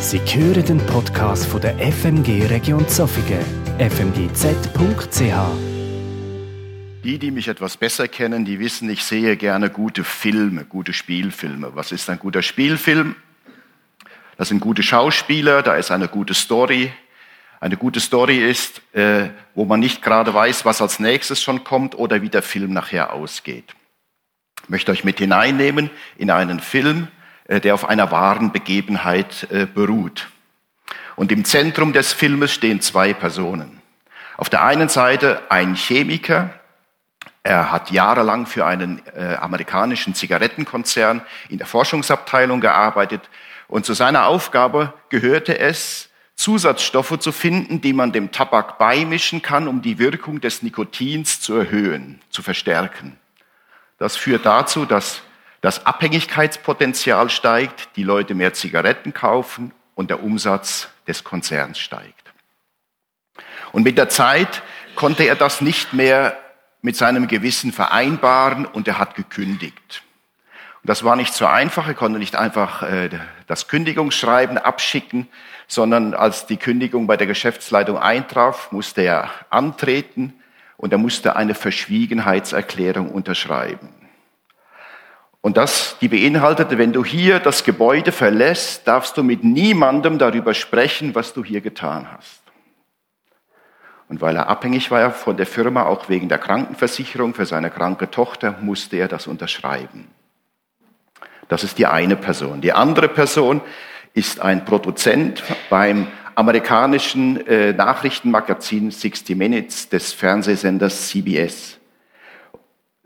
Sie hören den Podcast von der FMG Region Zofingen, fmgz.ch. Die, die mich etwas besser kennen, die wissen, ich sehe gerne gute Filme, gute Spielfilme. Was ist ein guter Spielfilm? Das sind gute Schauspieler, da ist eine gute Story. Eine gute Story ist, äh, wo man nicht gerade weiß, was als nächstes schon kommt oder wie der Film nachher ausgeht. Ich möchte euch mit hineinnehmen in einen Film, der auf einer wahren Begebenheit äh, beruht. Und im Zentrum des Filmes stehen zwei Personen. Auf der einen Seite ein Chemiker, er hat jahrelang für einen äh, amerikanischen Zigarettenkonzern in der Forschungsabteilung gearbeitet und zu seiner Aufgabe gehörte es, Zusatzstoffe zu finden, die man dem Tabak beimischen kann, um die Wirkung des Nikotins zu erhöhen, zu verstärken. Das führt dazu, dass das Abhängigkeitspotenzial steigt, die Leute mehr Zigaretten kaufen und der Umsatz des Konzerns steigt. Und mit der Zeit konnte er das nicht mehr mit seinem Gewissen vereinbaren und er hat gekündigt. Und das war nicht so einfach, er konnte nicht einfach äh, das Kündigungsschreiben abschicken, sondern als die Kündigung bei der Geschäftsleitung eintraf, musste er antreten und er musste eine Verschwiegenheitserklärung unterschreiben. Und das, die beinhaltete, wenn du hier das Gebäude verlässt, darfst du mit niemandem darüber sprechen, was du hier getan hast. Und weil er abhängig war von der Firma, auch wegen der Krankenversicherung für seine kranke Tochter, musste er das unterschreiben. Das ist die eine Person. Die andere Person ist ein Produzent beim amerikanischen äh, Nachrichtenmagazin 60 Minutes des Fernsehsenders CBS.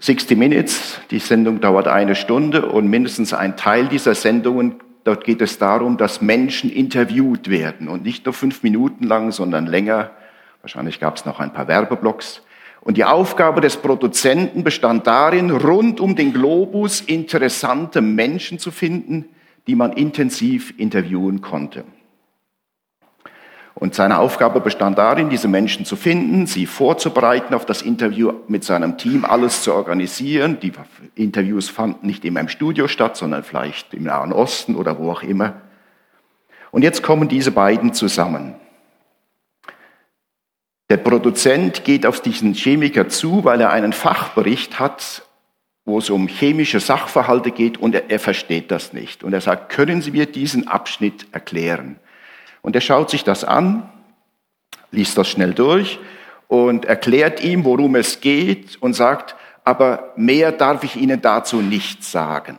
60 Minutes, die Sendung dauert eine Stunde und mindestens ein Teil dieser Sendungen, dort geht es darum, dass Menschen interviewt werden und nicht nur fünf Minuten lang, sondern länger. Wahrscheinlich gab es noch ein paar Werbeblocks. Und die Aufgabe des Produzenten bestand darin, rund um den Globus interessante Menschen zu finden, die man intensiv interviewen konnte. Und seine Aufgabe bestand darin, diese Menschen zu finden, sie vorzubereiten auf das Interview mit seinem Team, alles zu organisieren. Die Interviews fanden nicht immer im Studio statt, sondern vielleicht im Nahen Osten oder wo auch immer. Und jetzt kommen diese beiden zusammen. Der Produzent geht auf diesen Chemiker zu, weil er einen Fachbericht hat, wo es um chemische Sachverhalte geht und er, er versteht das nicht. Und er sagt, können Sie mir diesen Abschnitt erklären? Und er schaut sich das an, liest das schnell durch und erklärt ihm, worum es geht und sagt, aber mehr darf ich Ihnen dazu nicht sagen.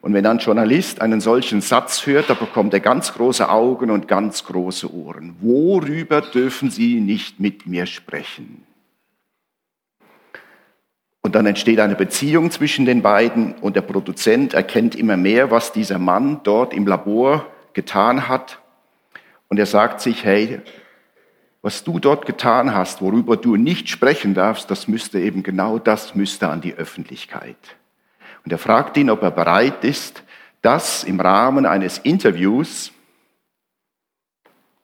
Und wenn ein Journalist einen solchen Satz hört, da bekommt er ganz große Augen und ganz große Ohren. Worüber dürfen Sie nicht mit mir sprechen? Und dann entsteht eine Beziehung zwischen den beiden und der Produzent erkennt immer mehr, was dieser Mann dort im Labor getan hat. Und er sagt sich, hey, was du dort getan hast, worüber du nicht sprechen darfst, das müsste eben genau das müsste an die Öffentlichkeit. Und er fragt ihn, ob er bereit ist, das im Rahmen eines Interviews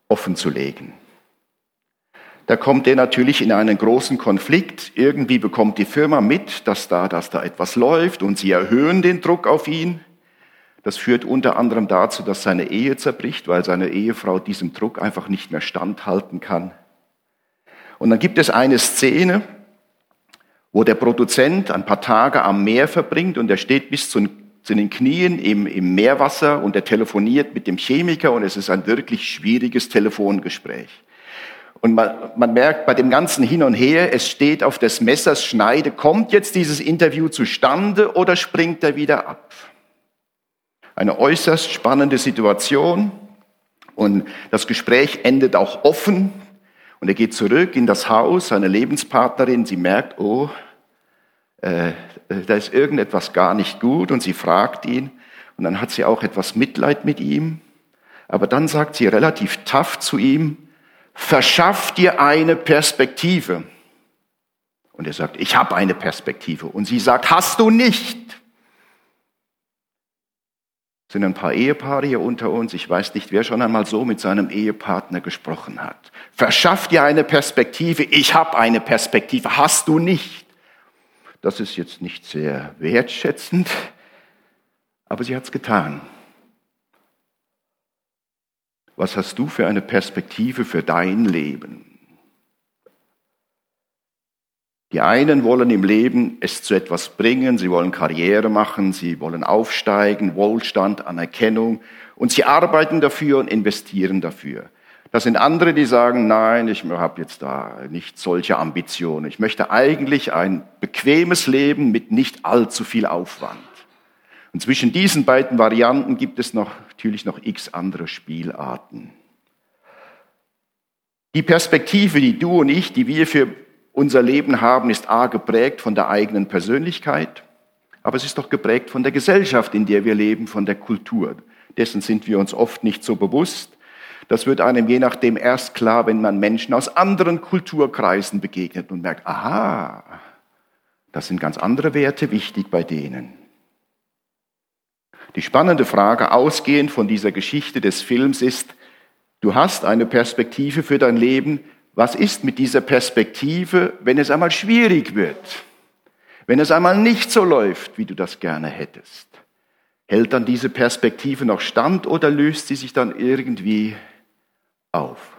offen zu legen. Da kommt er natürlich in einen großen Konflikt. Irgendwie bekommt die Firma mit, dass da, dass da etwas läuft und sie erhöhen den Druck auf ihn. Das führt unter anderem dazu, dass seine Ehe zerbricht, weil seine Ehefrau diesem Druck einfach nicht mehr standhalten kann. Und dann gibt es eine Szene, wo der Produzent ein paar Tage am Meer verbringt und er steht bis zu, den Knien im, im Meerwasser und er telefoniert mit dem Chemiker und es ist ein wirklich schwieriges Telefongespräch. Und man, man merkt bei dem ganzen Hin und Her, es steht auf des Messers Schneide, kommt jetzt dieses Interview zustande oder springt er wieder ab? Eine äußerst spannende Situation. Und das Gespräch endet auch offen. Und er geht zurück in das Haus, seine Lebenspartnerin, sie merkt, oh, äh, da ist irgendetwas gar nicht gut. Und sie fragt ihn. Und dann hat sie auch etwas Mitleid mit ihm, aber dann sagt sie relativ tough zu ihm, verschaff dir eine Perspektive. Und er sagt, ich habe eine Perspektive. Und sie sagt, hast du nicht sind ein paar Ehepaare hier unter uns. Ich weiß nicht, wer schon einmal so mit seinem Ehepartner gesprochen hat. Verschaff dir eine Perspektive. Ich habe eine Perspektive. Hast du nicht? Das ist jetzt nicht sehr wertschätzend, aber sie hat es getan. Was hast du für eine Perspektive für dein Leben? Die einen wollen im Leben es zu etwas bringen, sie wollen Karriere machen, sie wollen aufsteigen, Wohlstand, Anerkennung und sie arbeiten dafür und investieren dafür. Das sind andere, die sagen, nein, ich habe jetzt da nicht solche Ambitionen. Ich möchte eigentlich ein bequemes Leben mit nicht allzu viel Aufwand. Und zwischen diesen beiden Varianten gibt es noch, natürlich noch x andere Spielarten. Die Perspektive, die du und ich, die wir für unser Leben haben, ist a geprägt von der eigenen Persönlichkeit, aber es ist doch geprägt von der Gesellschaft, in der wir leben, von der Kultur. Dessen sind wir uns oft nicht so bewusst. Das wird einem je nachdem erst klar, wenn man Menschen aus anderen Kulturkreisen begegnet und merkt, aha, das sind ganz andere Werte wichtig bei denen. Die spannende Frage, ausgehend von dieser Geschichte des Films, ist, du hast eine Perspektive für dein Leben, was ist mit dieser Perspektive, wenn es einmal schwierig wird? Wenn es einmal nicht so läuft, wie du das gerne hättest? Hält dann diese Perspektive noch stand oder löst sie sich dann irgendwie auf?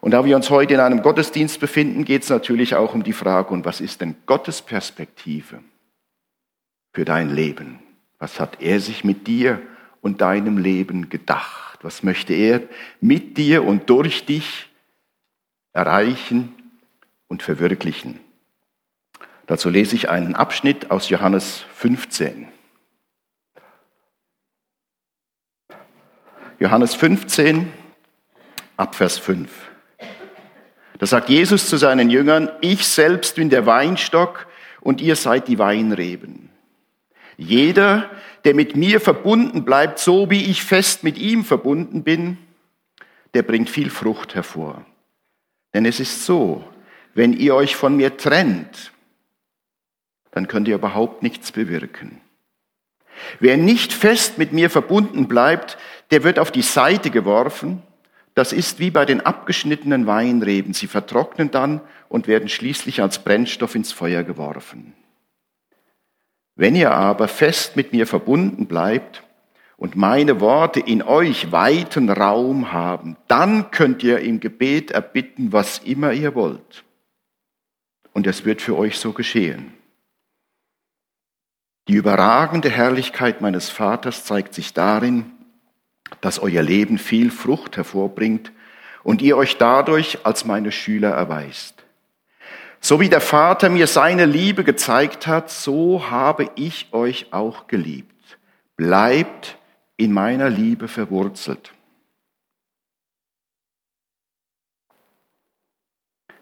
Und da wir uns heute in einem Gottesdienst befinden, geht es natürlich auch um die Frage, und was ist denn Gottes Perspektive für dein Leben? Was hat er sich mit dir und deinem Leben gedacht? Was möchte er mit dir und durch dich erreichen und verwirklichen. Dazu lese ich einen Abschnitt aus Johannes 15. Johannes 15, Abvers 5. Da sagt Jesus zu seinen Jüngern, ich selbst bin der Weinstock und ihr seid die Weinreben. Jeder, der mit mir verbunden bleibt, so wie ich fest mit ihm verbunden bin, der bringt viel Frucht hervor. Denn es ist so, wenn ihr euch von mir trennt, dann könnt ihr überhaupt nichts bewirken. Wer nicht fest mit mir verbunden bleibt, der wird auf die Seite geworfen. Das ist wie bei den abgeschnittenen Weinreben. Sie vertrocknen dann und werden schließlich als Brennstoff ins Feuer geworfen. Wenn ihr aber fest mit mir verbunden bleibt, und meine Worte in euch weiten Raum haben, dann könnt ihr im Gebet erbitten, was immer ihr wollt. Und es wird für euch so geschehen. Die überragende Herrlichkeit meines Vaters zeigt sich darin, dass euer Leben viel Frucht hervorbringt und ihr euch dadurch als meine Schüler erweist. So wie der Vater mir seine Liebe gezeigt hat, so habe ich euch auch geliebt. Bleibt in meiner Liebe verwurzelt.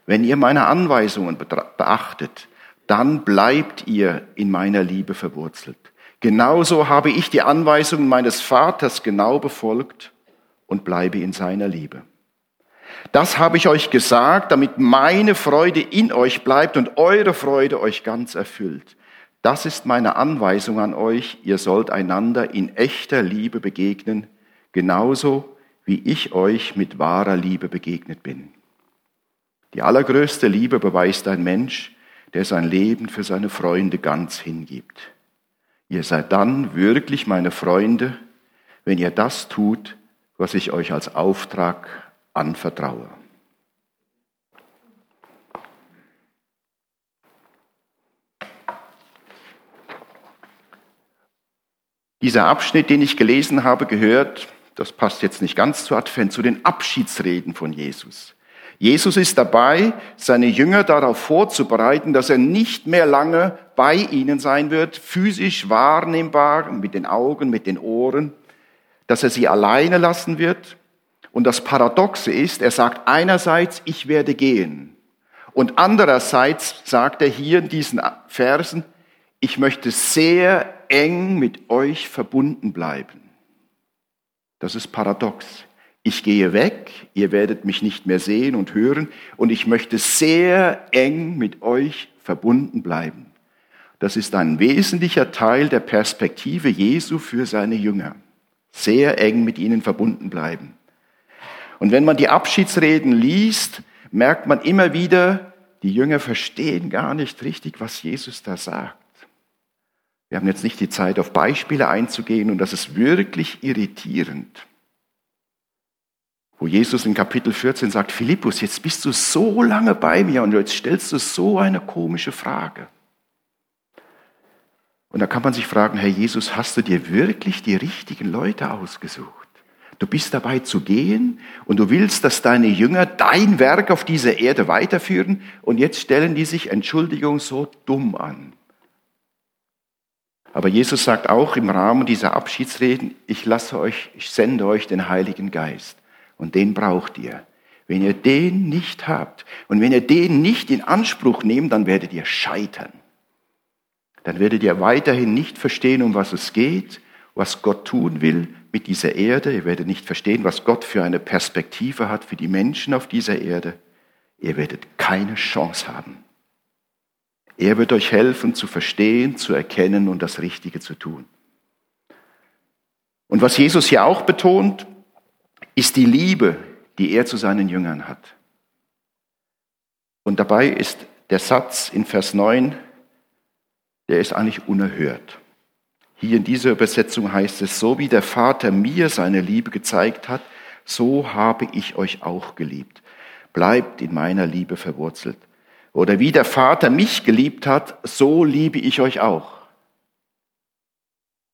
Wenn ihr meine Anweisungen beachtet, dann bleibt ihr in meiner Liebe verwurzelt. Genauso habe ich die Anweisungen meines Vaters genau befolgt und bleibe in seiner Liebe. Das habe ich euch gesagt, damit meine Freude in euch bleibt und eure Freude euch ganz erfüllt. Das ist meine Anweisung an euch. Ihr sollt einander in echter Liebe begegnen, genauso wie ich euch mit wahrer Liebe begegnet bin. Die allergrößte Liebe beweist ein Mensch, der sein Leben für seine Freunde ganz hingibt. Ihr seid dann wirklich meine Freunde, wenn ihr das tut, was ich euch als Auftrag anvertraue. Dieser Abschnitt, den ich gelesen habe, gehört, das passt jetzt nicht ganz zu Advent, zu den Abschiedsreden von Jesus. Jesus ist dabei, seine Jünger darauf vorzubereiten, dass er nicht mehr lange bei ihnen sein wird, physisch wahrnehmbar, mit den Augen, mit den Ohren, dass er sie alleine lassen wird. Und das Paradoxe ist, er sagt einerseits, ich werde gehen. Und andererseits sagt er hier in diesen Versen, ich möchte sehr eng mit euch verbunden bleiben. Das ist paradox. Ich gehe weg, ihr werdet mich nicht mehr sehen und hören und ich möchte sehr eng mit euch verbunden bleiben. Das ist ein wesentlicher Teil der Perspektive Jesu für seine Jünger. Sehr eng mit ihnen verbunden bleiben. Und wenn man die Abschiedsreden liest, merkt man immer wieder, die Jünger verstehen gar nicht richtig, was Jesus da sagt. Wir haben jetzt nicht die Zeit, auf Beispiele einzugehen und das ist wirklich irritierend. wo Jesus in Kapitel 14 sagt, Philippus, jetzt bist du so lange bei mir und jetzt stellst du so eine komische Frage. Und da kann man sich fragen, Herr Jesus, hast du dir wirklich die richtigen Leute ausgesucht? Du bist dabei zu gehen und du willst, dass deine Jünger dein Werk auf dieser Erde weiterführen und jetzt stellen die sich, Entschuldigung, so dumm an. Aber Jesus sagt auch im Rahmen dieser Abschiedsreden, ich lasse euch, ich sende euch den Heiligen Geist. Und den braucht ihr. Wenn ihr den nicht habt und wenn ihr den nicht in Anspruch nehmt, dann werdet ihr scheitern. Dann werdet ihr weiterhin nicht verstehen, um was es geht, was Gott tun will mit dieser Erde. Ihr werdet nicht verstehen, was Gott für eine Perspektive hat für die Menschen auf dieser Erde. Ihr werdet keine Chance haben. Er wird euch helfen zu verstehen, zu erkennen und das Richtige zu tun. Und was Jesus hier auch betont, ist die Liebe, die er zu seinen Jüngern hat. Und dabei ist der Satz in Vers 9, der ist eigentlich unerhört. Hier in dieser Übersetzung heißt es, so wie der Vater mir seine Liebe gezeigt hat, so habe ich euch auch geliebt. Bleibt in meiner Liebe verwurzelt. Oder wie der Vater mich geliebt hat, so liebe ich euch auch.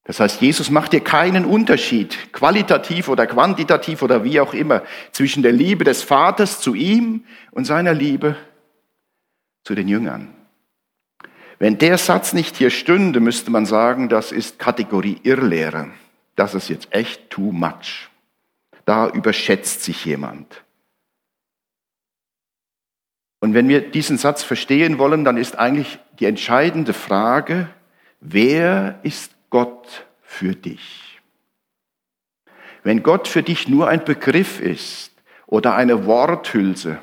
Das heißt, Jesus macht hier keinen Unterschied, qualitativ oder quantitativ oder wie auch immer, zwischen der Liebe des Vaters zu ihm und seiner Liebe zu den Jüngern. Wenn der Satz nicht hier stünde, müsste man sagen, das ist Kategorie Irrlehre. Das ist jetzt echt too much. Da überschätzt sich jemand. Und wenn wir diesen Satz verstehen wollen, dann ist eigentlich die entscheidende Frage, wer ist Gott für dich? Wenn Gott für dich nur ein Begriff ist oder eine Worthülse,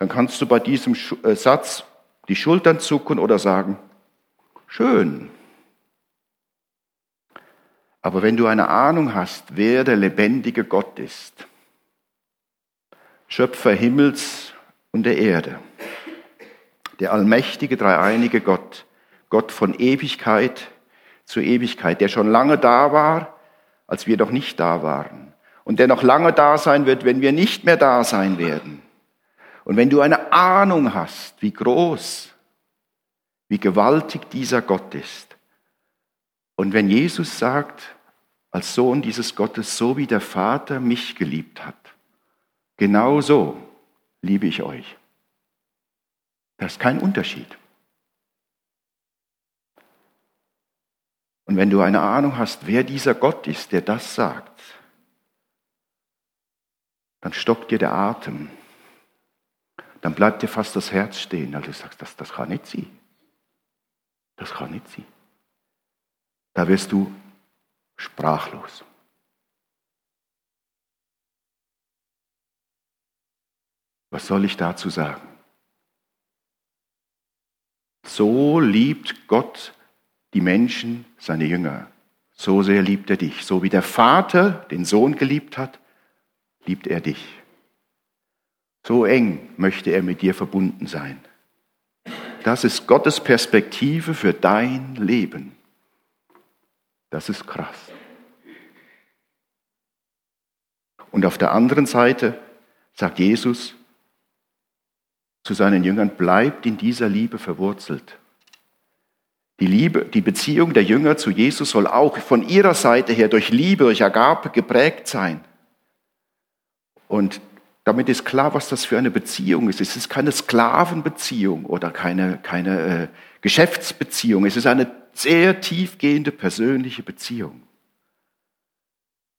dann kannst du bei diesem äh, Satz die Schultern zucken oder sagen, schön. Aber wenn du eine Ahnung hast, wer der lebendige Gott ist, Schöpfer Himmels und der Erde. Der allmächtige, dreieinige Gott, Gott von Ewigkeit zu Ewigkeit, der schon lange da war, als wir noch nicht da waren. Und der noch lange da sein wird, wenn wir nicht mehr da sein werden. Und wenn du eine Ahnung hast, wie groß, wie gewaltig dieser Gott ist. Und wenn Jesus sagt, als Sohn dieses Gottes, so wie der Vater mich geliebt hat, genau so liebe ich euch. Das ist kein Unterschied. Und wenn du eine Ahnung hast, wer dieser Gott ist, der das sagt, dann stockt dir der Atem. Dann bleibt dir fast das Herz stehen, weil du sagst, das, das kann nicht sie. Das kann nicht sie. Da wirst du sprachlos. Was soll ich dazu sagen? So liebt Gott die Menschen, seine Jünger. So sehr liebt er dich. So wie der Vater den Sohn geliebt hat, liebt er dich. So eng möchte er mit dir verbunden sein. Das ist Gottes Perspektive für dein Leben. Das ist krass. Und auf der anderen Seite sagt Jesus, zu seinen Jüngern, bleibt in dieser Liebe verwurzelt. Die Liebe, die Beziehung der Jünger zu Jesus soll auch von ihrer Seite her durch Liebe, durch Agape geprägt sein. Und damit ist klar, was das für eine Beziehung ist. Es ist keine Sklavenbeziehung oder keine, keine äh, Geschäftsbeziehung. Es ist eine sehr tiefgehende persönliche Beziehung.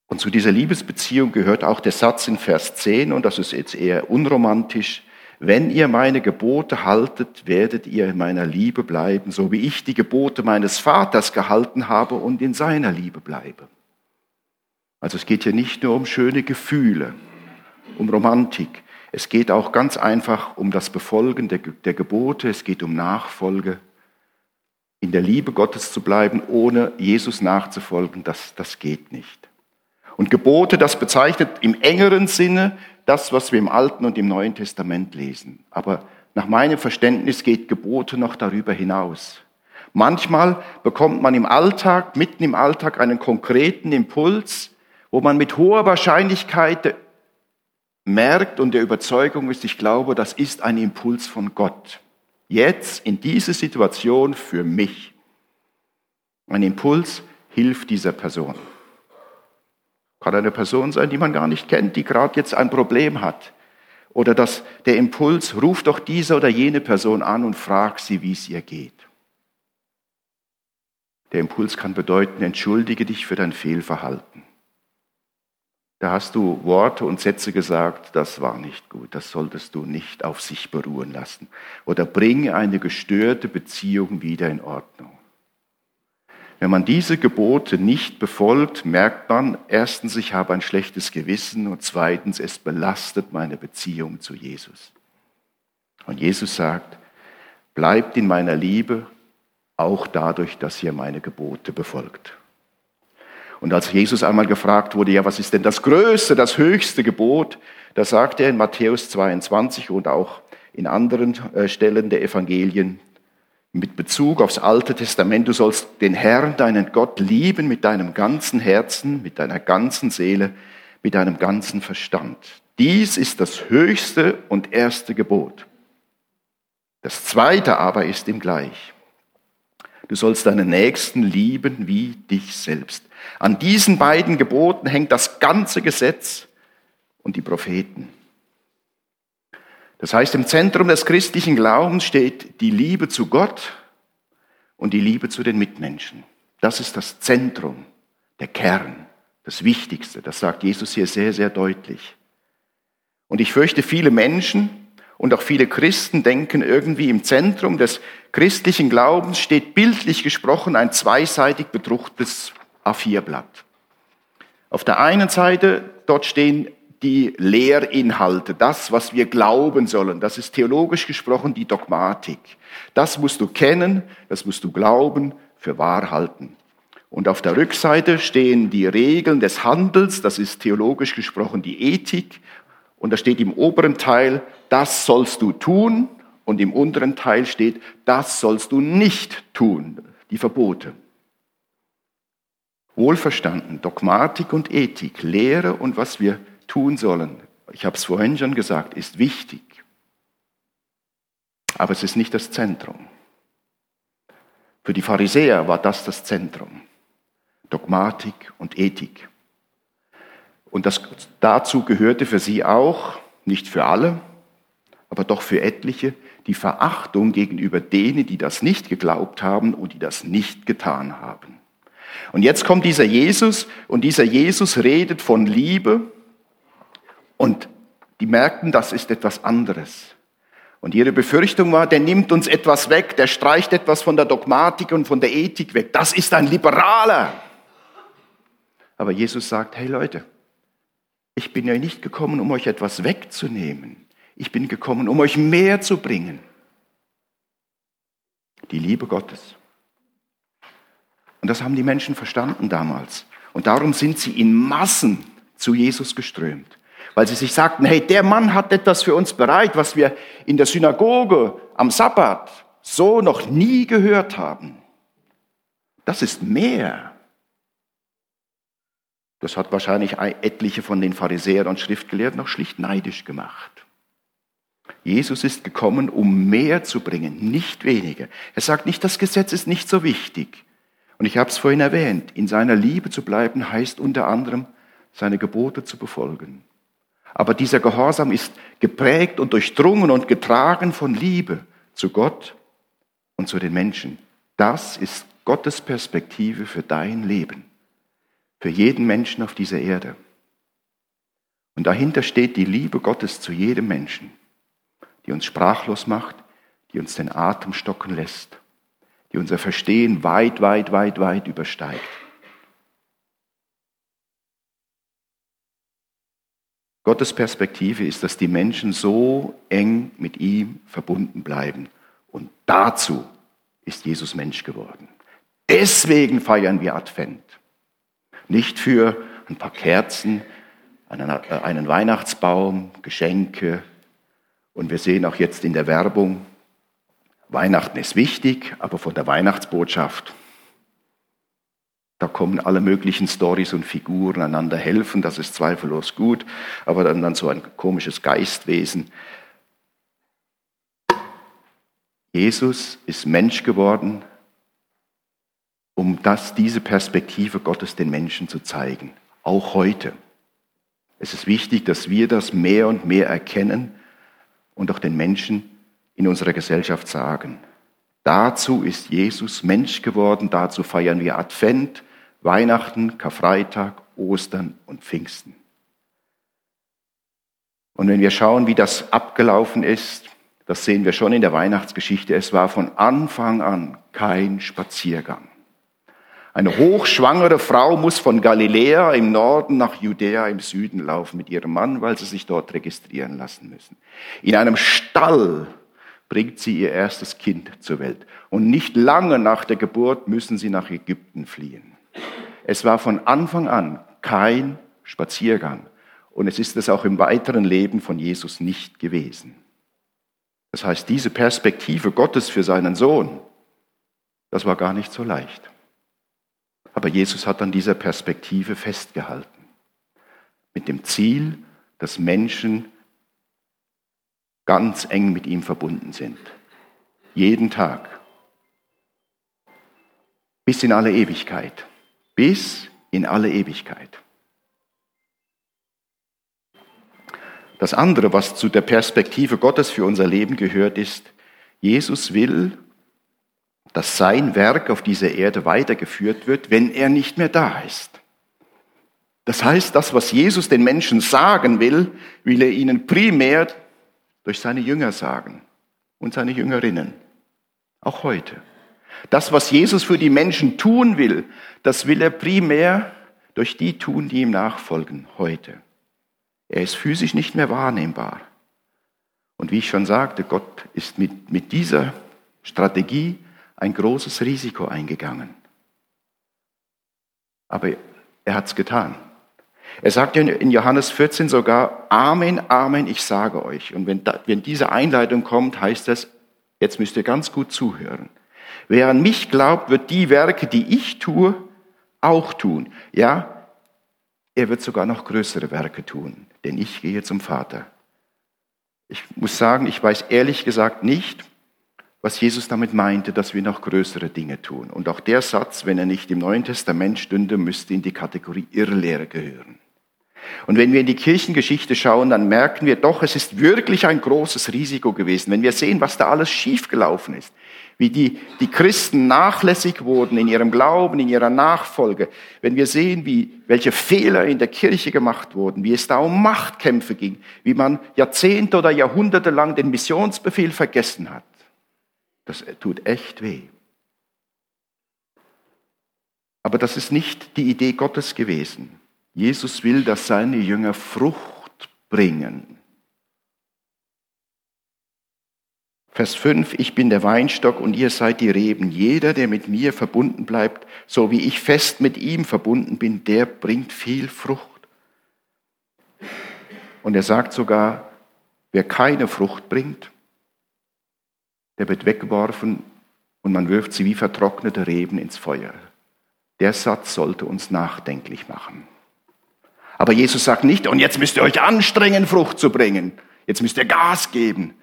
Und zu dieser Liebesbeziehung gehört auch der Satz in Vers 10, und das ist jetzt eher unromantisch, wenn ihr meine Gebote haltet, werdet ihr in meiner Liebe bleiben, so wie ich die Gebote meines Vaters gehalten habe und in seiner Liebe bleibe. Also es geht hier nicht nur um schöne Gefühle, um Romantik. Es geht auch ganz einfach um das Befolgen der, der Gebote. Es geht um Nachfolge. In der Liebe Gottes zu bleiben, ohne Jesus nachzufolgen, das, das geht nicht. Und Gebote, das bezeichnet im engeren Sinne das, was wir im Alten und im Neuen Testament lesen. Aber nach meinem Verständnis geht Gebote noch darüber hinaus. Manchmal bekommt man im Alltag, mitten im Alltag, einen konkreten Impuls, wo man mit hoher Wahrscheinlichkeit merkt und der Überzeugung ist, ich glaube, das ist ein Impuls von Gott. Jetzt in diese Situation für mich. Ein Impuls hilft dieser Person. Kann eine Person sein, die man gar nicht kennt, die gerade jetzt ein Problem hat. Oder dass der Impuls, ruft doch diese oder jene Person an und fragt sie, wie es ihr geht. Der Impuls kann bedeuten, entschuldige dich für dein Fehlverhalten. Da hast du Worte und Sätze gesagt, das war nicht gut, das solltest du nicht auf sich beruhen lassen. Oder bringe eine gestörte Beziehung wieder in Ordnung. Wenn man diese Gebote nicht befolgt, merkt man erstens, ich habe ein schlechtes Gewissen und zweitens, es belastet meine Beziehung zu Jesus. Und Jesus sagt, bleibt in meiner Liebe, auch dadurch, dass ihr meine Gebote befolgt. Und als Jesus einmal gefragt wurde, ja, was ist denn das größte, das höchste Gebot, da sagt er in Matthäus 22 und auch in anderen äh, Stellen der Evangelien mit Bezug aufs Alte Testament, du sollst den Herrn, deinen Gott, lieben mit deinem ganzen Herzen, mit deiner ganzen Seele, mit deinem ganzen Verstand. Dies ist das höchste und erste Gebot. Das zweite aber ist ihm gleich. Du sollst deinen Nächsten lieben wie dich selbst. An diesen beiden Geboten hängt das ganze Gesetz und die Propheten. Das heißt, im Zentrum des christlichen Glaubens steht die Liebe zu Gott und die Liebe zu den Mitmenschen. Das ist das Zentrum, der Kern, das Wichtigste. Das sagt Jesus hier sehr, sehr deutlich. Und ich fürchte, viele Menschen und auch viele Christen denken irgendwie im Zentrum des christlichen Glaubens steht bildlich gesprochen ein zweiseitig bedrucktes A4-Blatt. Auf der einen Seite, dort stehen die Lehrinhalte, das, was wir glauben sollen. Das ist theologisch gesprochen die Dogmatik. Das musst du kennen, das musst du glauben, für wahr halten. Und auf der Rückseite stehen die Regeln des Handels, das ist theologisch gesprochen die Ethik. Und da steht im oberen Teil, das sollst du tun. Und im unteren Teil steht, das sollst du nicht tun, die Verbote. Wohlverstanden, Dogmatik und Ethik, Lehre und was wir tun sollen, ich habe es vorhin schon gesagt, ist wichtig. Aber es ist nicht das Zentrum. Für die Pharisäer war das das Zentrum. Dogmatik und Ethik. Und das, dazu gehörte für sie auch, nicht für alle, aber doch für etliche, die Verachtung gegenüber denen, die das nicht geglaubt haben und die das nicht getan haben. Und jetzt kommt dieser Jesus und dieser Jesus redet von Liebe und die merkten, das ist etwas anderes. Und ihre Befürchtung war, der nimmt uns etwas weg, der streicht etwas von der Dogmatik und von der Ethik weg. Das ist ein Liberaler. Aber Jesus sagt, hey Leute, ich bin ja nicht gekommen, um euch etwas wegzunehmen. Ich bin gekommen, um euch mehr zu bringen. Die Liebe Gottes. Und das haben die Menschen verstanden damals. Und darum sind sie in Massen zu Jesus geströmt. Weil sie sich sagten, hey, der Mann hat etwas für uns bereit, was wir in der Synagoge am Sabbat so noch nie gehört haben. Das ist mehr. Das hat wahrscheinlich etliche von den Pharisäern und Schriftgelehrten noch schlicht neidisch gemacht. Jesus ist gekommen, um mehr zu bringen, nicht weniger. Er sagt nicht, das Gesetz ist nicht so wichtig. Und ich habe es vorhin erwähnt, in seiner Liebe zu bleiben heißt unter anderem, seine Gebote zu befolgen. Aber dieser Gehorsam ist geprägt und durchdrungen und getragen von Liebe zu Gott und zu den Menschen. Das ist Gottes Perspektive für dein Leben, für jeden Menschen auf dieser Erde. Und dahinter steht die Liebe Gottes zu jedem Menschen, die uns sprachlos macht, die uns den Atem stocken lässt die unser Verstehen weit, weit, weit, weit übersteigt. Gottes Perspektive ist, dass die Menschen so eng mit ihm verbunden bleiben. Und dazu ist Jesus Mensch geworden. Deswegen feiern wir Advent. Nicht für ein paar Kerzen, einen, äh, Weihnachtsbaum, Geschenke. Und wir sehen auch jetzt in der Werbung Weihnachten ist wichtig, aber von der Weihnachtsbotschaft, Da kommen alle möglichen Stories und Figuren einander helfen, das ist zweifellos gut, aber dann, dann so ein komisches Geistwesen. Jesus ist Mensch geworden, um das, diese Perspektive Gottes den Menschen zu zeigen, auch heute. Es ist wichtig, dass wir das mehr und mehr erkennen und auch den Menschen in unserer Gesellschaft sagen. Dazu ist Jesus Mensch geworden, dazu feiern wir Advent, Weihnachten, Karfreitag, Ostern und Pfingsten. Und wenn wir schauen, wie das abgelaufen ist, das sehen wir schon in der Weihnachtsgeschichte, es war von Anfang an kein Spaziergang. Eine hochschwangere Frau muss von Galiläa im Norden nach Judäa im Süden laufen mit ihrem Mann, weil sie sich dort registrieren lassen müssen. In einem Stall bringt sie ihr erstes Kind zur Welt. Und nicht lange nach der Geburt müssen sie nach Ägypten fliehen. Es war von Anfang an kein Spaziergang. Und es ist es auch im weiteren Leben von Jesus nicht gewesen. Das heißt, diese Perspektive Gottes für seinen Sohn, das war gar nicht so leicht. Aber Jesus hat an dieser Perspektive festgehalten. Mit dem Ziel, dass Menschen ganz eng mit ihm verbunden sind. Jeden Tag. Bis in alle Ewigkeit. Bis in alle Ewigkeit. Das andere, was zu der Perspektive Gottes für unser Leben gehört, ist, Jesus will, dass sein Werk auf dieser Erde weitergeführt wird, wenn er nicht mehr da ist. Das heißt, das, was Jesus den Menschen sagen will, will er ihnen primär durch seine Jünger sagen und seine Jüngerinnen. Auch heute. Das, was Jesus für die Menschen tun will, das will er primär durch die tun, die ihm nachfolgen heute. Er ist physisch nicht mehr wahrnehmbar. Und wie ich schon sagte, Gott ist mit, mit dieser Strategie ein großes Risiko eingegangen. Aber er hat es getan. Er sagt in Johannes 14 sogar, Amen, Amen, ich sage euch. Und wenn, da, wenn diese Einleitung kommt, heißt das, jetzt müsst ihr ganz gut zuhören. Wer an mich glaubt, wird die Werke, die ich tue, auch tun. Ja, er wird sogar noch größere Werke tun, denn ich gehe zum Vater. Ich muss sagen, ich weiß ehrlich gesagt nicht, was Jesus damit meinte, dass wir noch größere Dinge tun. Und auch der Satz, wenn er nicht im Neuen Testament stünde, müsste in die Kategorie Irrlehre gehören. Und wenn wir in die Kirchengeschichte schauen, dann merken wir doch, es ist wirklich ein großes Risiko gewesen. Wenn wir sehen, was da alles schiefgelaufen ist, wie die, die Christen nachlässig wurden in ihrem Glauben, in ihrer Nachfolge, wenn wir sehen, wie, welche Fehler in der Kirche gemacht wurden, wie es da um Machtkämpfe ging, wie man Jahrzehnte oder Jahrhunderte lang den Missionsbefehl vergessen hat, das tut echt weh. Aber das ist nicht die Idee Gottes gewesen. Jesus will, dass seine Jünger Frucht bringen. Vers 5, ich bin der Weinstock und ihr seid die Reben. Jeder, der mit mir verbunden bleibt, so wie ich fest mit ihm verbunden bin, der bringt viel Frucht. Und er sagt sogar, wer keine Frucht bringt, der wird weggeworfen und man wirft sie wie vertrocknete Reben ins Feuer. Der Satz sollte uns nachdenklich machen. Aber Jesus sagt nicht, und jetzt müsst ihr euch anstrengen, Frucht zu bringen. Jetzt müsst ihr Gas geben.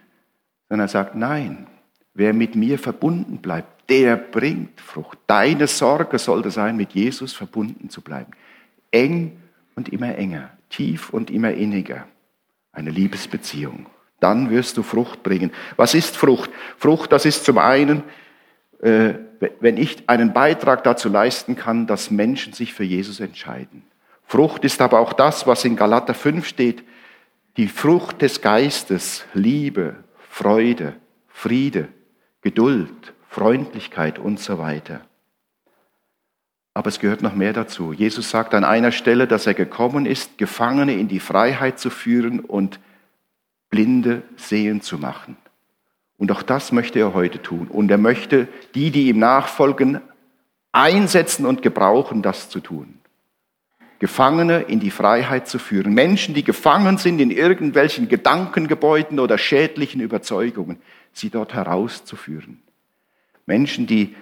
Sondern er sagt, nein, wer mit mir verbunden bleibt, der bringt Frucht. Deine Sorge sollte sein, mit Jesus verbunden zu bleiben. Eng und immer enger, tief und immer inniger. Eine Liebesbeziehung. Dann wirst du Frucht bringen. Was ist Frucht? Frucht, das ist zum einen, äh, wenn ich einen Beitrag dazu leisten kann, dass Menschen sich für Jesus entscheiden. Frucht ist aber auch das, was in Galater 5 steht, die Frucht des Geistes, Liebe, Freude, Friede, Geduld, Freundlichkeit und so weiter. Aber es gehört noch mehr dazu. Jesus sagt an einer Stelle, dass er gekommen ist, Gefangene in die Freiheit zu führen und Blinde sehen zu machen. Und auch das möchte er heute tun. Und er möchte die, die ihm nachfolgen, einsetzen und gebrauchen, das zu tun. Gefangene in die Freiheit zu führen. Menschen, die gefangen sind in irgendwelchen Gedankengebäuden oder schädlichen Überzeugungen, sie dort herauszuführen. Menschen, die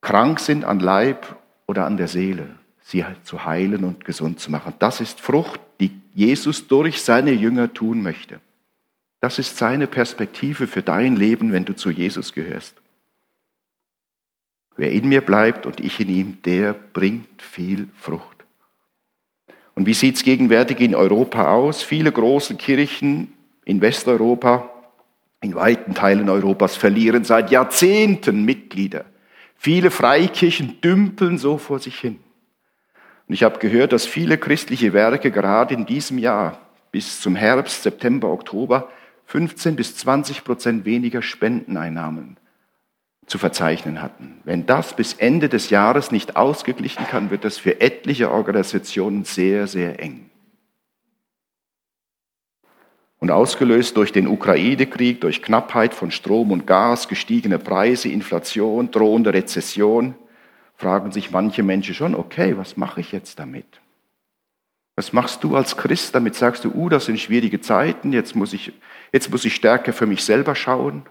krank sind an Leib oder an der Seele, sie zu heilen und gesund zu machen. Das ist Frucht, die Jesus durch seine Jünger tun möchte. Das ist seine Perspektive für dein Leben, wenn du zu Jesus gehörst. Wer in mir bleibt und ich in ihm, der bringt viel Frucht. Und wie sieht es gegenwärtig in Europa aus? Viele große Kirchen in Westeuropa, in weiten Teilen Europas verlieren seit Jahrzehnten Mitglieder. Viele Freikirchen dümpeln so vor sich hin. Und ich habe gehört, dass viele christliche Werke gerade in diesem Jahr bis zum Herbst, September, Oktober 15 bis 20 Prozent weniger Spendeneinnahmen zu verzeichnen hatten. Wenn das bis Ende des Jahres nicht ausgeglichen kann, wird das für etliche Organisationen sehr, sehr eng. Und ausgelöst durch den Ukraine-Krieg, durch Knappheit von Strom und Gas, gestiegene Preise, Inflation, drohende Rezession, fragen sich manche Menschen schon, okay, was mache ich jetzt damit? Was machst du als Christ damit? Sagst du, uh, das sind schwierige Zeiten, jetzt muss ich, jetzt muss ich stärker für mich selber schauen?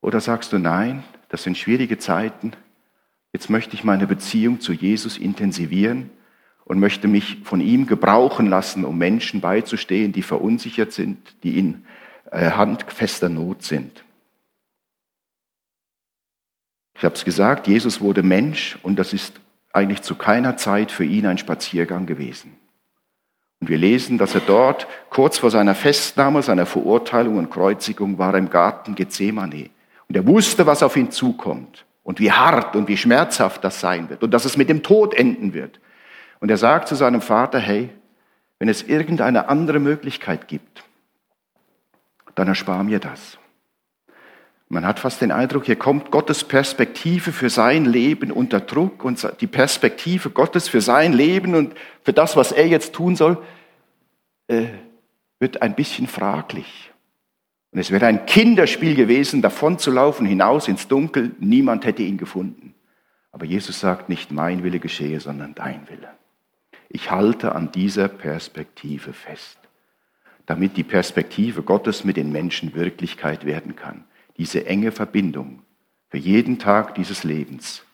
Oder sagst du, nein, das sind schwierige Zeiten, jetzt möchte ich meine Beziehung zu Jesus intensivieren und möchte mich von ihm gebrauchen lassen, um Menschen beizustehen, die verunsichert sind, die in äh, handfester Not sind. Ich habe es gesagt, Jesus wurde Mensch und das ist eigentlich zu keiner Zeit für ihn ein Spaziergang gewesen. Und wir lesen, dass er dort kurz vor seiner Festnahme, seiner Verurteilung und Kreuzigung war im Garten Gethsemane. Und er wusste, was auf ihn zukommt und wie hart und wie schmerzhaft das sein wird und dass es mit dem Tod enden wird. Und er sagt zu seinem Vater, hey, wenn es irgendeine andere Möglichkeit gibt, dann erspar mir das. Man hat fast den Eindruck, hier kommt Gottes Perspektive für sein Leben unter Druck und die Perspektive Gottes für sein Leben und für das, was er jetzt tun soll, äh, wird ein bisschen fraglich. Und es wäre ein Kinderspiel gewesen, davon zu laufen, hinaus ins Dunkel, niemand hätte ihn gefunden. Aber Jesus sagt, nicht mein Wille geschehe, sondern dein Wille. Ich halte an dieser Perspektive fest, damit die Perspektive Gottes mit den Menschen Wirklichkeit werden kann diese enge Verbindung für jeden Tag dieses Lebens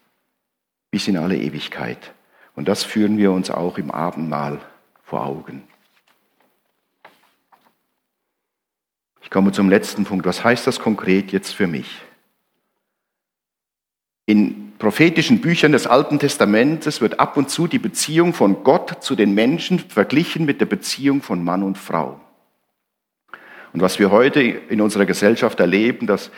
bis in alle Ewigkeit. Und das führen wir uns auch im Abendmahl vor Augen. Ich komme zum letzten Punkt. Was heißt das konkret jetzt für mich? In prophetischen Büchern des Alten Testamentes wird ab und zu die Beziehung von Gott zu den Menschen verglichen mit der Beziehung von Mann und Frau. Und was wir heute in unserer Gesellschaft erleben, dass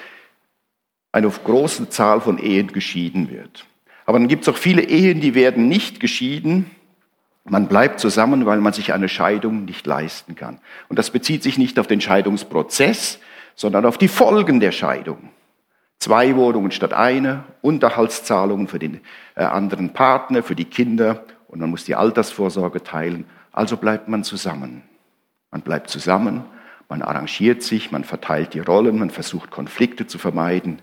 eine große Zahl von Ehen geschieden wird. Aber dann gibt es auch viele Ehen, die werden nicht geschieden. Man bleibt zusammen, weil man sich eine Scheidung nicht leisten kann. Und das bezieht sich nicht auf den Scheidungsprozess, sondern auf die Folgen der Scheidung. Zwei Wohnungen statt eine, Unterhaltszahlungen für den äh, anderen Partner, für die Kinder und man muss die Altersvorsorge teilen. Also bleibt man zusammen. Man bleibt zusammen man arrangiert sich, man verteilt die Rollen, man versucht Konflikte zu vermeiden.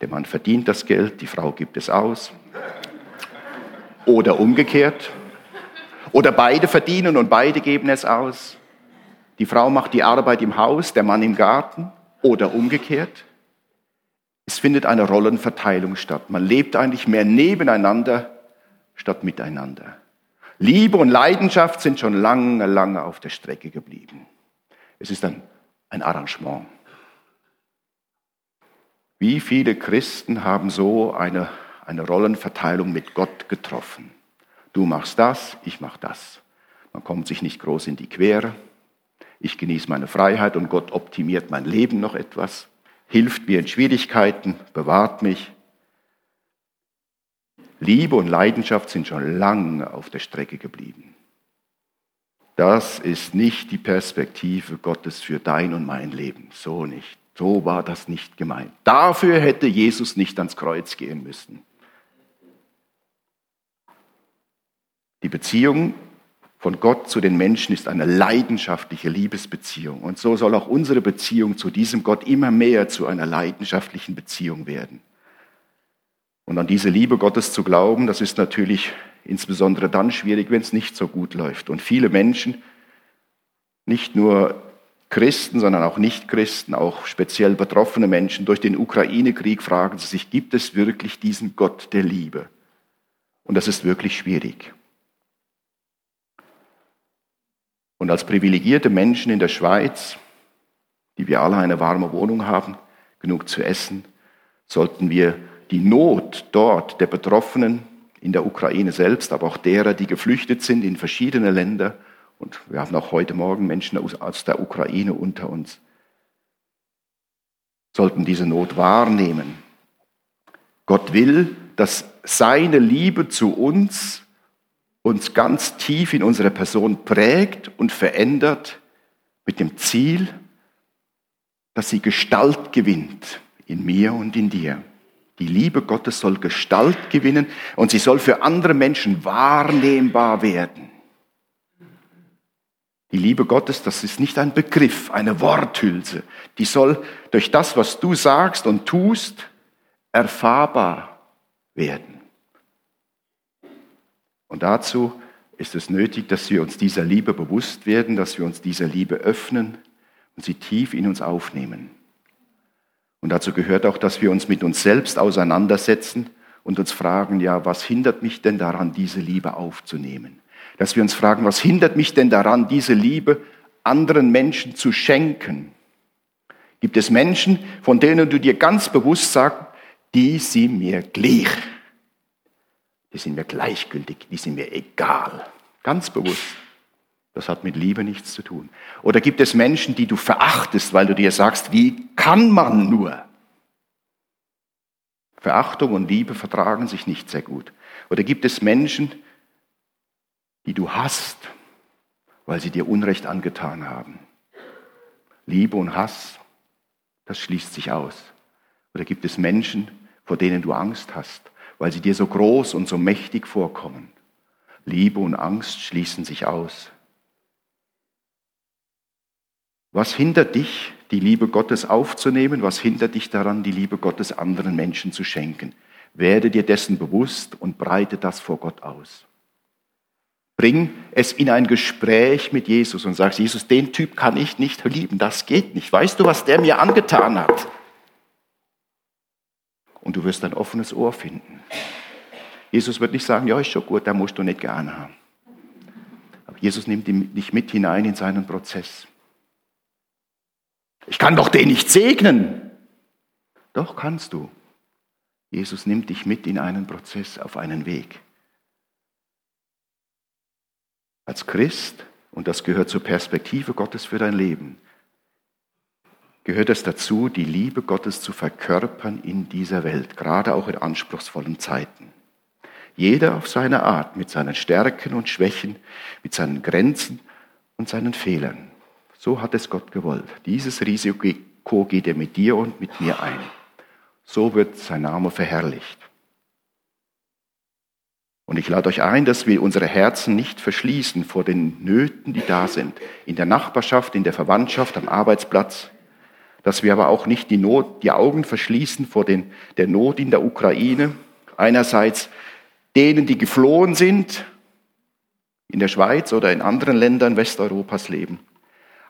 Der Mann verdient das Geld, die Frau gibt es aus. Oder umgekehrt. Oder beide verdienen und beide geben es aus. Die Frau macht die Arbeit im Haus, der Mann im Garten. Oder umgekehrt. Es findet eine Rollenverteilung statt. Man lebt eigentlich mehr nebeneinander statt miteinander. Liebe und Leidenschaft sind schon lange, lange auf der Strecke geblieben. Es ist ein, ein Arrangement. Wie viele Christen haben so eine, eine Rollenverteilung mit Gott getroffen? Du machst das, ich mach das. Man kommt sich nicht groß in die Quere. Ich genieße meine Freiheit und Gott optimiert mein Leben noch etwas, hilft mir in Schwierigkeiten, bewahrt mich. Liebe und Leidenschaft sind schon lange auf der Strecke geblieben. Das ist nicht die Perspektive Gottes für dein und mein Leben. So nicht. So war das nicht gemeint. Dafür hätte Jesus nicht ans Kreuz gehen müssen. Die Beziehung von Gott zu den Menschen ist eine leidenschaftliche Liebesbeziehung. Und so soll auch unsere Beziehung zu diesem Gott immer mehr zu einer leidenschaftlichen Beziehung werden. Und an diese Liebe Gottes zu glauben, das ist natürlich insbesondere dann schwierig, wenn es nicht so gut läuft. Und viele Menschen, nicht nur Christen, sondern auch Nichtchristen, auch speziell betroffene Menschen durch den Ukraine-Krieg fragen sie sich, gibt es wirklich diesen Gott der Liebe? Und das ist wirklich schwierig. Und als privilegierte Menschen in der Schweiz, die wir alle eine warme Wohnung haben, genug zu essen, sollten wir die Not dort der Betroffenen in der Ukraine selbst, aber auch derer, die geflüchtet sind in verschiedene Länder, und wir haben auch heute Morgen Menschen aus der Ukraine unter uns, sollten diese Not wahrnehmen. Gott will, dass seine Liebe zu uns uns ganz tief in unserer Person prägt und verändert mit dem Ziel, dass sie Gestalt gewinnt in mir und in dir. Die Liebe Gottes soll Gestalt gewinnen und sie soll für andere Menschen wahrnehmbar werden. Die Liebe Gottes, das ist nicht ein Begriff, eine Worthülse. Die soll durch das, was du sagst und tust, erfahrbar werden. Und dazu ist es nötig, dass wir uns dieser Liebe bewusst werden, dass wir uns dieser Liebe öffnen und sie tief in uns aufnehmen. Und dazu gehört auch, dass wir uns mit uns selbst auseinandersetzen und uns fragen, ja, was hindert mich denn daran, diese Liebe aufzunehmen? Dass wir uns fragen, was hindert mich denn daran, diese Liebe anderen Menschen zu schenken? Gibt es Menschen, von denen du dir ganz bewusst sagst, die sind mir gleich, die sind mir gleichgültig, die sind mir egal, ganz bewusst. Das hat mit Liebe nichts zu tun. Oder gibt es Menschen, die du verachtest, weil du dir sagst, wie kann man nur? Verachtung und Liebe vertragen sich nicht sehr gut. Oder gibt es Menschen, die du hasst, weil sie dir Unrecht angetan haben? Liebe und Hass, das schließt sich aus. Oder gibt es Menschen, vor denen du Angst hast, weil sie dir so groß und so mächtig vorkommen? Liebe und Angst schließen sich aus. Was hindert dich, die Liebe Gottes aufzunehmen? Was hindert dich daran, die Liebe Gottes anderen Menschen zu schenken? Werde dir dessen bewusst und breite das vor Gott aus. Bring es in ein Gespräch mit Jesus und sag, Jesus, den Typ kann ich nicht lieben, das geht nicht. Weißt du, was der mir angetan hat? Und du wirst ein offenes Ohr finden. Jesus wird nicht sagen, ja, ist schon gut, da musst du nicht gerne haben. Aber Jesus nimmt dich mit hinein in seinen Prozess. Ich kann doch den nicht segnen. Doch kannst du. Jesus nimmt dich mit in einen Prozess, auf einen Weg. Als Christ, und das gehört zur Perspektive Gottes für dein Leben, gehört es dazu, die Liebe Gottes zu verkörpern in dieser Welt, gerade auch in anspruchsvollen Zeiten. Jeder auf seine Art, mit seinen Stärken und Schwächen, mit seinen Grenzen und seinen Fehlern. So hat es Gott gewollt. Dieses Risiko geht er mit dir und mit mir ein. So wird sein Name verherrlicht. Und ich lade euch ein, dass wir unsere Herzen nicht verschließen vor den Nöten, die da sind. In der Nachbarschaft, in der Verwandtschaft, am Arbeitsplatz. Dass wir aber auch nicht die, Not, die Augen verschließen vor den, der Not in der Ukraine. Einerseits denen, die geflohen sind, in der Schweiz oder in anderen Ländern Westeuropas leben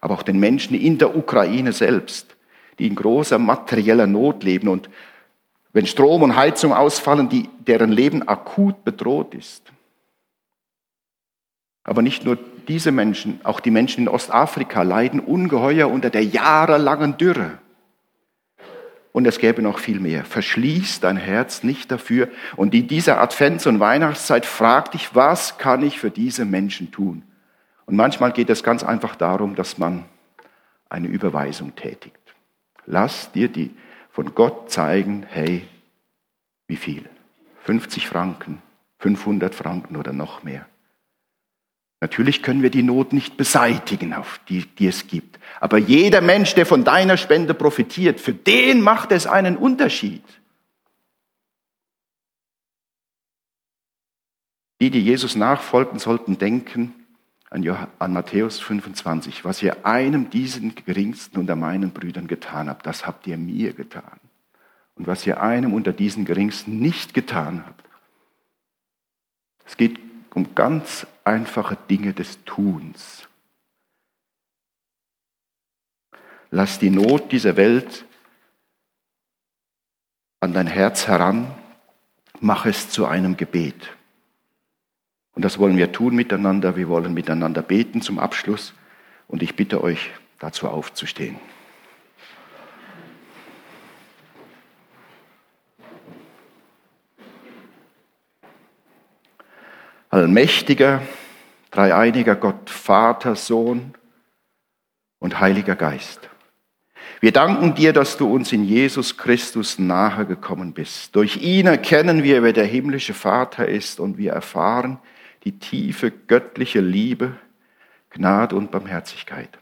aber auch den Menschen in der Ukraine selbst, die in großer materieller Not leben und wenn Strom und Heizung ausfallen, die, deren Leben akut bedroht ist. Aber nicht nur diese Menschen, auch die Menschen in Ostafrika leiden ungeheuer unter der jahrelangen Dürre. Und es gäbe noch viel mehr. Verschließ dein Herz nicht dafür. Und in dieser Advents- und Weihnachtszeit frag dich, was kann ich für diese Menschen tun? Und manchmal geht es ganz einfach darum, dass man eine Überweisung tätigt. Lass dir die von Gott zeigen, hey, wie viel? 50 Franken, 500 Franken oder noch mehr. Natürlich können wir die Not nicht beseitigen, auf die, die es gibt. Aber jeder Mensch, der von deiner Spende profitiert, für den macht es einen Unterschied. Die, die Jesus nachfolgen, sollten denken, an, Matthäus 25, was ihr einem diesen geringsten unter meinen Brüdern getan habt, das habt ihr mir getan. Und was ihr einem unter diesen geringsten nicht getan habt. Es geht um ganz einfache Dinge des Tuns. Lass die Not dieser Welt an dein Herz heran, mach es zu einem Gebet. Und das wollen wir tun miteinander. Wir wollen miteinander beten zum Abschluss. Und ich bitte euch, dazu aufzustehen. Allmächtiger, dreieiniger Gott, Vater, Sohn und Heiliger Geist. Wir danken dir, dass du uns in Jesus Christus nahe gekommen bist. Durch ihn erkennen wir, wer der himmlische Vater ist und wir erfahren die tiefe göttliche Liebe, Gnade und Barmherzigkeit.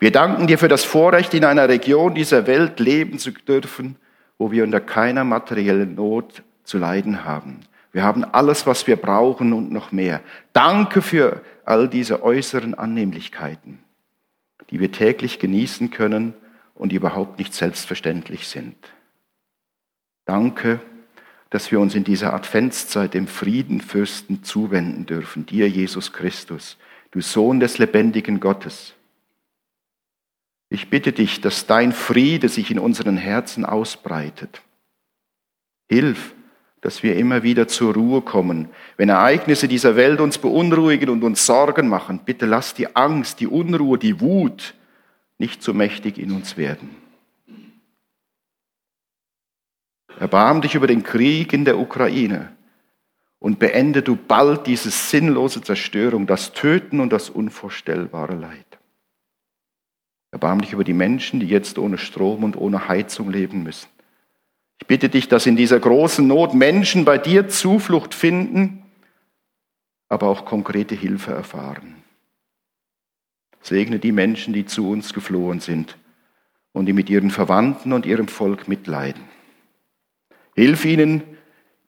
Wir danken dir für das Vorrecht, in einer Region dieser Welt leben zu dürfen, wo wir unter keiner materiellen Not zu leiden haben. Wir haben alles, was wir brauchen und noch mehr. Danke für all diese äußeren Annehmlichkeiten die wir täglich genießen können und überhaupt nicht selbstverständlich sind. Danke, dass wir uns in dieser Adventszeit dem Friedenfürsten zuwenden dürfen, dir Jesus Christus, du Sohn des lebendigen Gottes. Ich bitte dich, dass dein Friede sich in unseren Herzen ausbreitet. Hilf, dass wir immer wieder zur Ruhe kommen. Wenn Ereignisse dieser Welt uns beunruhigen und uns Sorgen machen, bitte lass die Angst, die Unruhe, die Wut nicht so mächtig in uns werden. Erbarm dich über den Krieg in der Ukraine und beende du bald diese sinnlose Zerstörung, das Töten und das unvorstellbare Leid. Erbarm dich über die Menschen, die jetzt ohne Strom und ohne Heizung leben müssen. Ich bitte dich, dass in dieser großen Not Menschen bei dir Zuflucht finden, aber auch konkrete Hilfe erfahren. Segne die Menschen, die zu uns geflohen sind und die mit ihren Verwandten und ihrem Volk mitleiden. Hilf ihnen,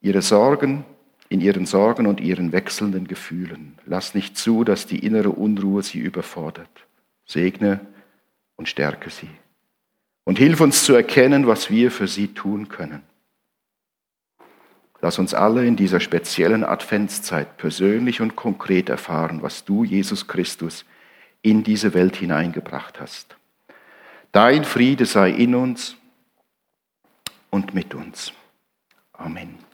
ihre Sorgen, in ihren Sorgen und ihren wechselnden Gefühlen. Lass nicht zu, dass die innere Unruhe sie überfordert. Segne und stärke sie und hilf uns zu erkennen, was wir für sie tun können. Lass uns alle in dieser speziellen Adventszeit persönlich und konkret erfahren, was du, Jesus Christus, in diese Welt hineingebracht hast. Dein Friede sei in uns und mit uns. Amen.